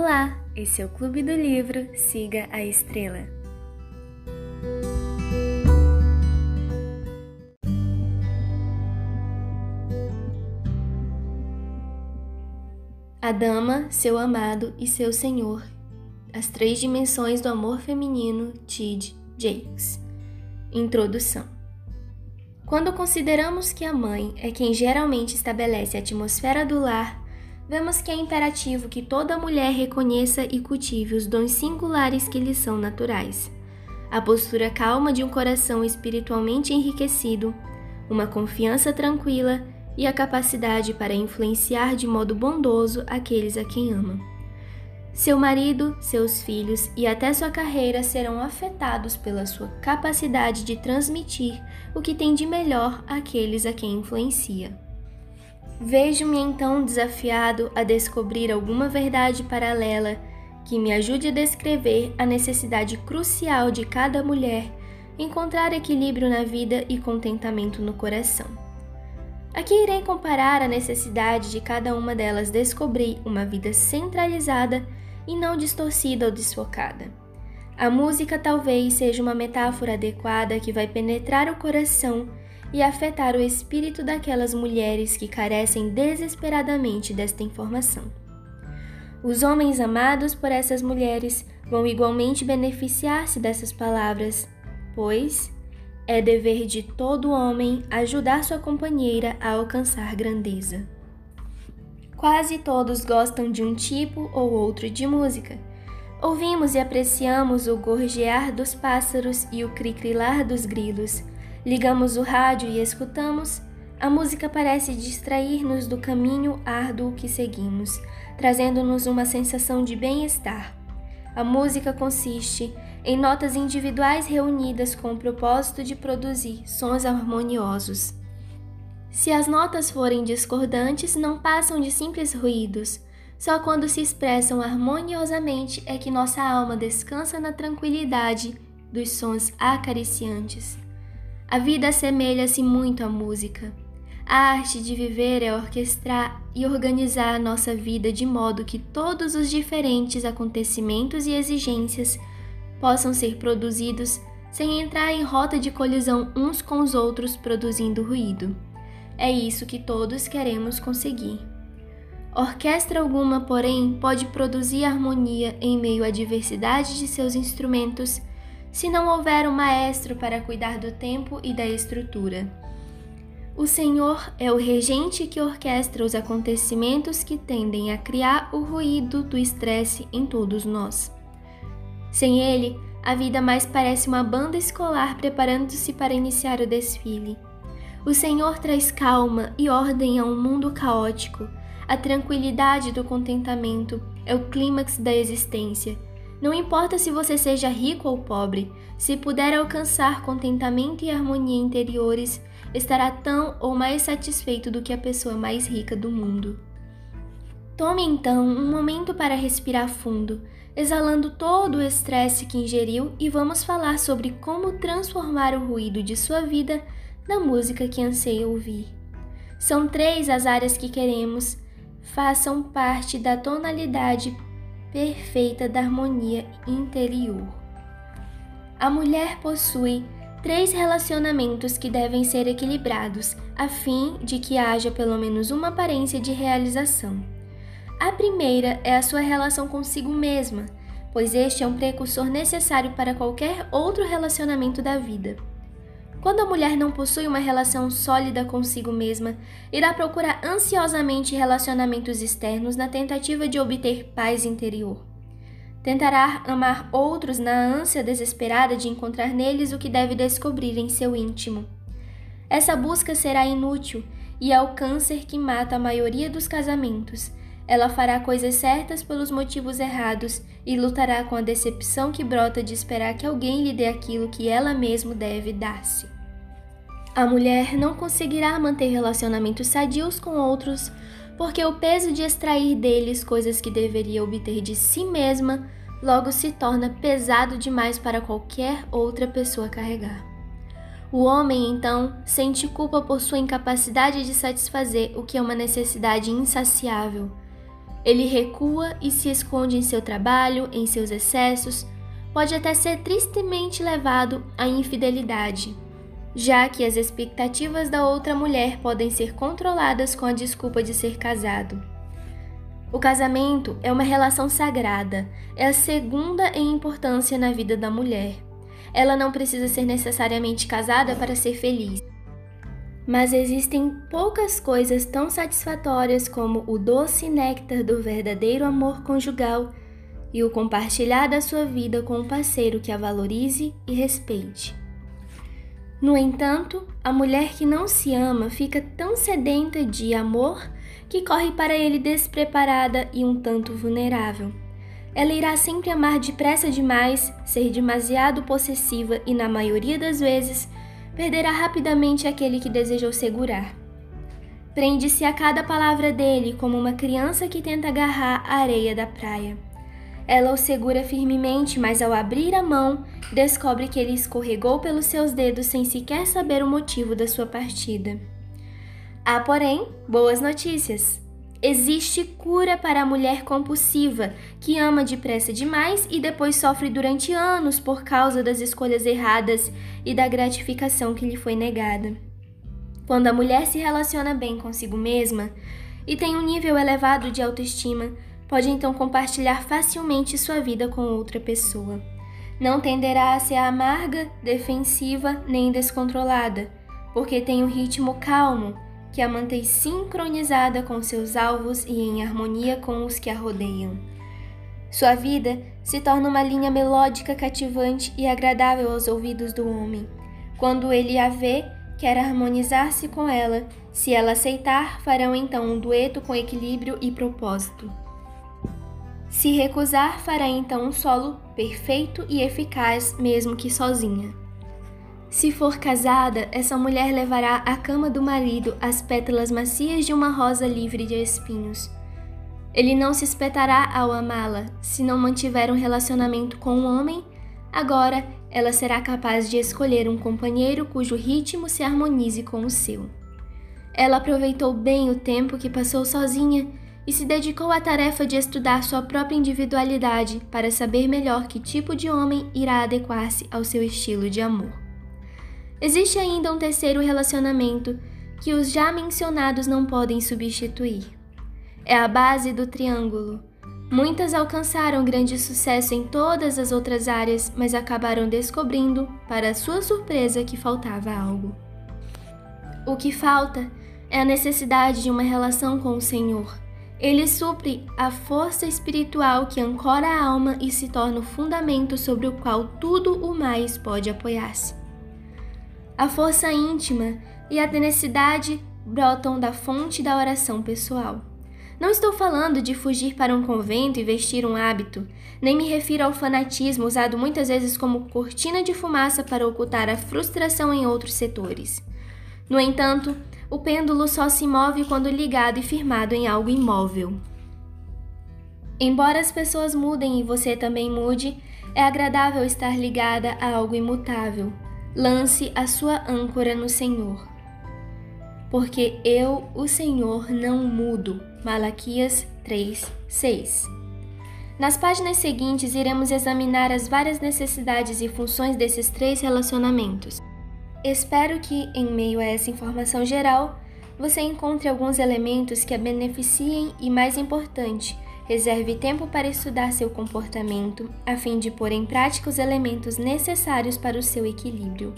Olá, esse é o Clube do Livro Siga a Estrela. A Dama, seu amado e seu senhor. As três dimensões do amor feminino, Tid Jakes. Introdução. Quando consideramos que a mãe é quem geralmente estabelece a atmosfera do lar, vemos que é imperativo que toda mulher reconheça e cultive os dons singulares que lhe são naturais. A postura calma de um coração espiritualmente enriquecido, uma confiança tranquila e a capacidade para influenciar de modo bondoso aqueles a quem ama. Seu marido, seus filhos e até sua carreira serão afetados pela sua capacidade de transmitir o que tem de melhor àqueles a quem influencia. Vejo-me então desafiado a descobrir alguma verdade paralela que me ajude a descrever a necessidade crucial de cada mulher encontrar equilíbrio na vida e contentamento no coração. Aqui irei comparar a necessidade de cada uma delas descobrir uma vida centralizada e não distorcida ou desfocada. A música talvez seja uma metáfora adequada que vai penetrar o coração e afetar o espírito daquelas mulheres que carecem desesperadamente desta informação. Os homens amados por essas mulheres vão igualmente beneficiar-se dessas palavras, pois é dever de todo homem ajudar sua companheira a alcançar grandeza. Quase todos gostam de um tipo ou outro de música. Ouvimos e apreciamos o gorjear dos pássaros e o cricrilar dos grilos Ligamos o rádio e escutamos. A música parece distrair-nos do caminho árduo que seguimos, trazendo-nos uma sensação de bem-estar. A música consiste em notas individuais reunidas com o propósito de produzir sons harmoniosos. Se as notas forem discordantes, não passam de simples ruídos. Só quando se expressam harmoniosamente é que nossa alma descansa na tranquilidade dos sons acariciantes. A vida assemelha-se muito à música. A arte de viver é orquestrar e organizar a nossa vida de modo que todos os diferentes acontecimentos e exigências possam ser produzidos sem entrar em rota de colisão uns com os outros, produzindo ruído. É isso que todos queremos conseguir. Orquestra alguma, porém, pode produzir harmonia em meio à diversidade de seus instrumentos se não houver um maestro para cuidar do tempo e da estrutura. O Senhor é o regente que orquestra os acontecimentos que tendem a criar o ruído do estresse em todos nós. Sem ele, a vida mais parece uma banda escolar preparando-se para iniciar o desfile. O Senhor traz calma e ordem a um mundo caótico. A tranquilidade do contentamento é o clímax da existência não importa se você seja rico ou pobre, se puder alcançar contentamento e harmonia interiores, estará tão ou mais satisfeito do que a pessoa mais rica do mundo. Tome então um momento para respirar fundo, exalando todo o estresse que ingeriu e vamos falar sobre como transformar o ruído de sua vida na música que anseia ouvir. São três as áreas que queremos façam parte da tonalidade perfeita da harmonia interior. A mulher possui três relacionamentos que devem ser equilibrados a fim de que haja pelo menos uma aparência de realização. A primeira é a sua relação consigo mesma, pois este é um precursor necessário para qualquer outro relacionamento da vida. Quando a mulher não possui uma relação sólida consigo mesma, irá procurar ansiosamente relacionamentos externos na tentativa de obter paz interior. Tentará amar outros na ânsia desesperada de encontrar neles o que deve descobrir em seu íntimo. Essa busca será inútil e é o câncer que mata a maioria dos casamentos. Ela fará coisas certas pelos motivos errados e lutará com a decepção que brota de esperar que alguém lhe dê aquilo que ela mesma deve dar-se. A mulher não conseguirá manter relacionamentos sadios com outros porque o peso de extrair deles coisas que deveria obter de si mesma logo se torna pesado demais para qualquer outra pessoa carregar. O homem, então, sente culpa por sua incapacidade de satisfazer o que é uma necessidade insaciável Ele recua e se esconde em seu trabalho, em seus excessos, pode até ser tristemente levado à infidelidade, já que as expectativas da outra mulher podem ser controladas com a desculpa de ser casado. O casamento é uma relação sagrada, é a segunda em importância na vida da mulher. Ela não precisa ser necessariamente casada para ser feliz. Mas existem poucas coisas tão satisfatórias como o doce néctar do verdadeiro amor conjugal e o compartilhar da sua vida com um parceiro que a valorize e respeite. No entanto, a mulher que não se ama fica tão sedenta de amor que corre para ele despreparada e um tanto vulnerável. Ela irá sempre amar depressa demais, ser demasiado possessiva e, na maioria das vezes, perderá rapidamente aquele que desejou segurar. Prende-se a cada palavra dele como uma criança que tenta agarrar a areia da praia. Ela o segura firmemente, mas ao abrir a mão, descobre que ele escorregou pelos seus dedos sem sequer saber o motivo da sua partida. Há, porém, boas notícias. Existe cura para a mulher compulsiva, que ama depressa demais e depois sofre durante anos por causa das escolhas erradas e da gratificação que lhe foi negada. Quando a mulher se relaciona bem consigo mesma e tem um nível elevado de autoestima, pode então compartilhar facilmente sua vida com outra pessoa. Não tenderá a ser amarga, defensiva nem descontrolada, porque tem um ritmo calmo que a mantém sincronizada com seus alvos e em harmonia com os que a rodeiam. Sua vida se torna uma linha melódica cativante e agradável aos ouvidos do homem. Quando ele a vê, quer harmonizar-se com ela. Se ela aceitar, farão então um dueto com equilíbrio e propósito. Se recusar, fará então um solo perfeito e eficaz, mesmo que sozinha. Se for casada, essa mulher levará à cama do marido as pétalas macias de uma rosa livre de espinhos. Ele não se espetará ao amá-la. Se não mantiver um relacionamento com um homem, agora ela será capaz de escolher um companheiro cujo ritmo se harmonize com o seu. Ela aproveitou bem o tempo que passou sozinha e se dedicou à tarefa de estudar sua própria individualidade para saber melhor que tipo de homem irá adequar-se ao seu estilo de amor. Existe ainda um terceiro relacionamento que os já mencionados não podem substituir. É a base do triângulo. Muitas alcançaram grande sucesso em todas as outras áreas, mas acabaram descobrindo, para sua surpresa, que faltava algo. O que falta é a necessidade de uma relação com o Senhor. Ele supre a força espiritual que ancora a alma e se torna o fundamento sobre o qual tudo o mais pode apoiar-se. A força íntima e a tenacidade brotam da fonte da oração pessoal. Não estou falando de fugir para um convento e vestir um hábito, nem me refiro ao fanatismo usado muitas vezes como cortina de fumaça para ocultar a frustração em outros setores. No entanto, o pêndulo só se move quando ligado e firmado em algo imóvel. Embora as pessoas mudem e você também mude, é agradável estar ligada a algo imutável, lance a sua âncora no Senhor. Porque eu, o Senhor, não mudo. Malaquias 3, 6. Nas páginas seguintes, iremos examinar as várias necessidades e funções desses três relacionamentos. Espero que, em meio a essa informação geral, você encontre alguns elementos que a beneficiem e, mais importante, Reserve tempo para estudar seu comportamento, a fim de pôr em prática os elementos necessários para o seu equilíbrio.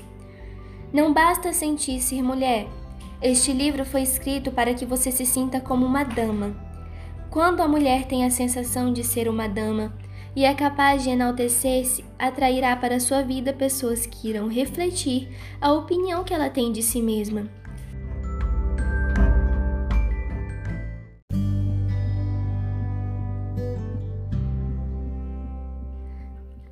Não basta sentir-se mulher. Este livro foi escrito para que você se sinta como uma dama. Quando a mulher tem a sensação de ser uma dama e é capaz de enaltecer-se, atrairá para sua vida pessoas que irão refletir a opinião que ela tem de si mesma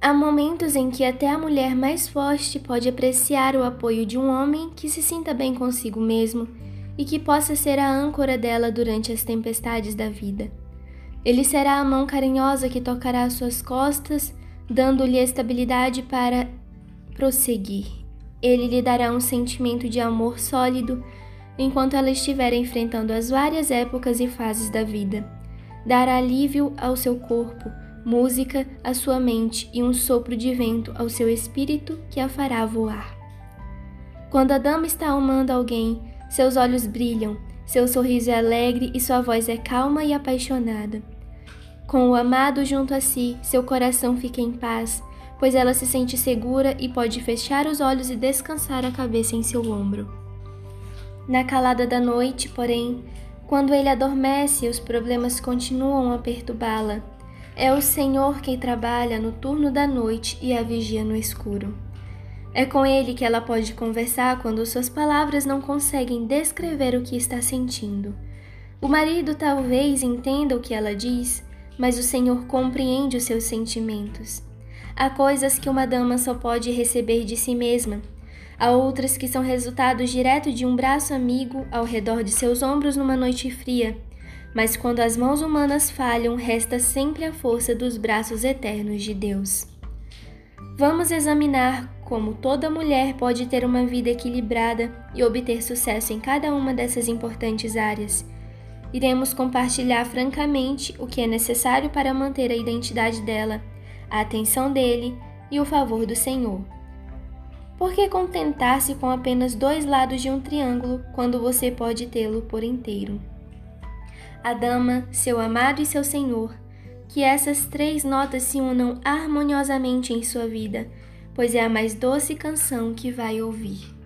Há momentos em que até a mulher mais forte pode apreciar o apoio de um homem que se sinta bem consigo mesmo e que possa ser a âncora dela durante as tempestades da vida. Ele será a mão carinhosa que tocará suas costas, dando-lhe estabilidade para prosseguir. Ele lhe dará um sentimento de amor sólido enquanto ela estiver enfrentando as várias épocas e fases da vida dar alívio ao seu corpo, música à sua mente e um sopro de vento ao seu espírito que a fará voar. Quando a dama está amando alguém, seus olhos brilham, seu sorriso é alegre e sua voz é calma e apaixonada. Com o amado junto a si, seu coração fica em paz, pois ela se sente segura e pode fechar os olhos e descansar a cabeça em seu ombro. Na calada da noite, porém, quando ele adormece os problemas continuam a perturbá-la, é o Senhor quem trabalha no turno da noite e a vigia no escuro. É com ele que ela pode conversar quando suas palavras não conseguem descrever o que está sentindo. O marido talvez entenda o que ela diz, mas o Senhor compreende os seus sentimentos. Há coisas que uma dama só pode receber de si mesma. Há outras que são resultado direto de um braço amigo ao redor de seus ombros numa noite fria. Mas quando as mãos humanas falham, resta sempre a força dos braços eternos de Deus. Vamos examinar como toda mulher pode ter uma vida equilibrada e obter sucesso em cada uma dessas importantes áreas. Iremos compartilhar francamente o que é necessário para manter a identidade dela a atenção dele e o favor do Senhor. Por que contentar-se com apenas dois lados de um triângulo quando você pode tê-lo por inteiro? A dama, seu amado e seu Senhor, que essas três notas se unam harmoniosamente em sua vida, pois é a mais doce canção que vai ouvir.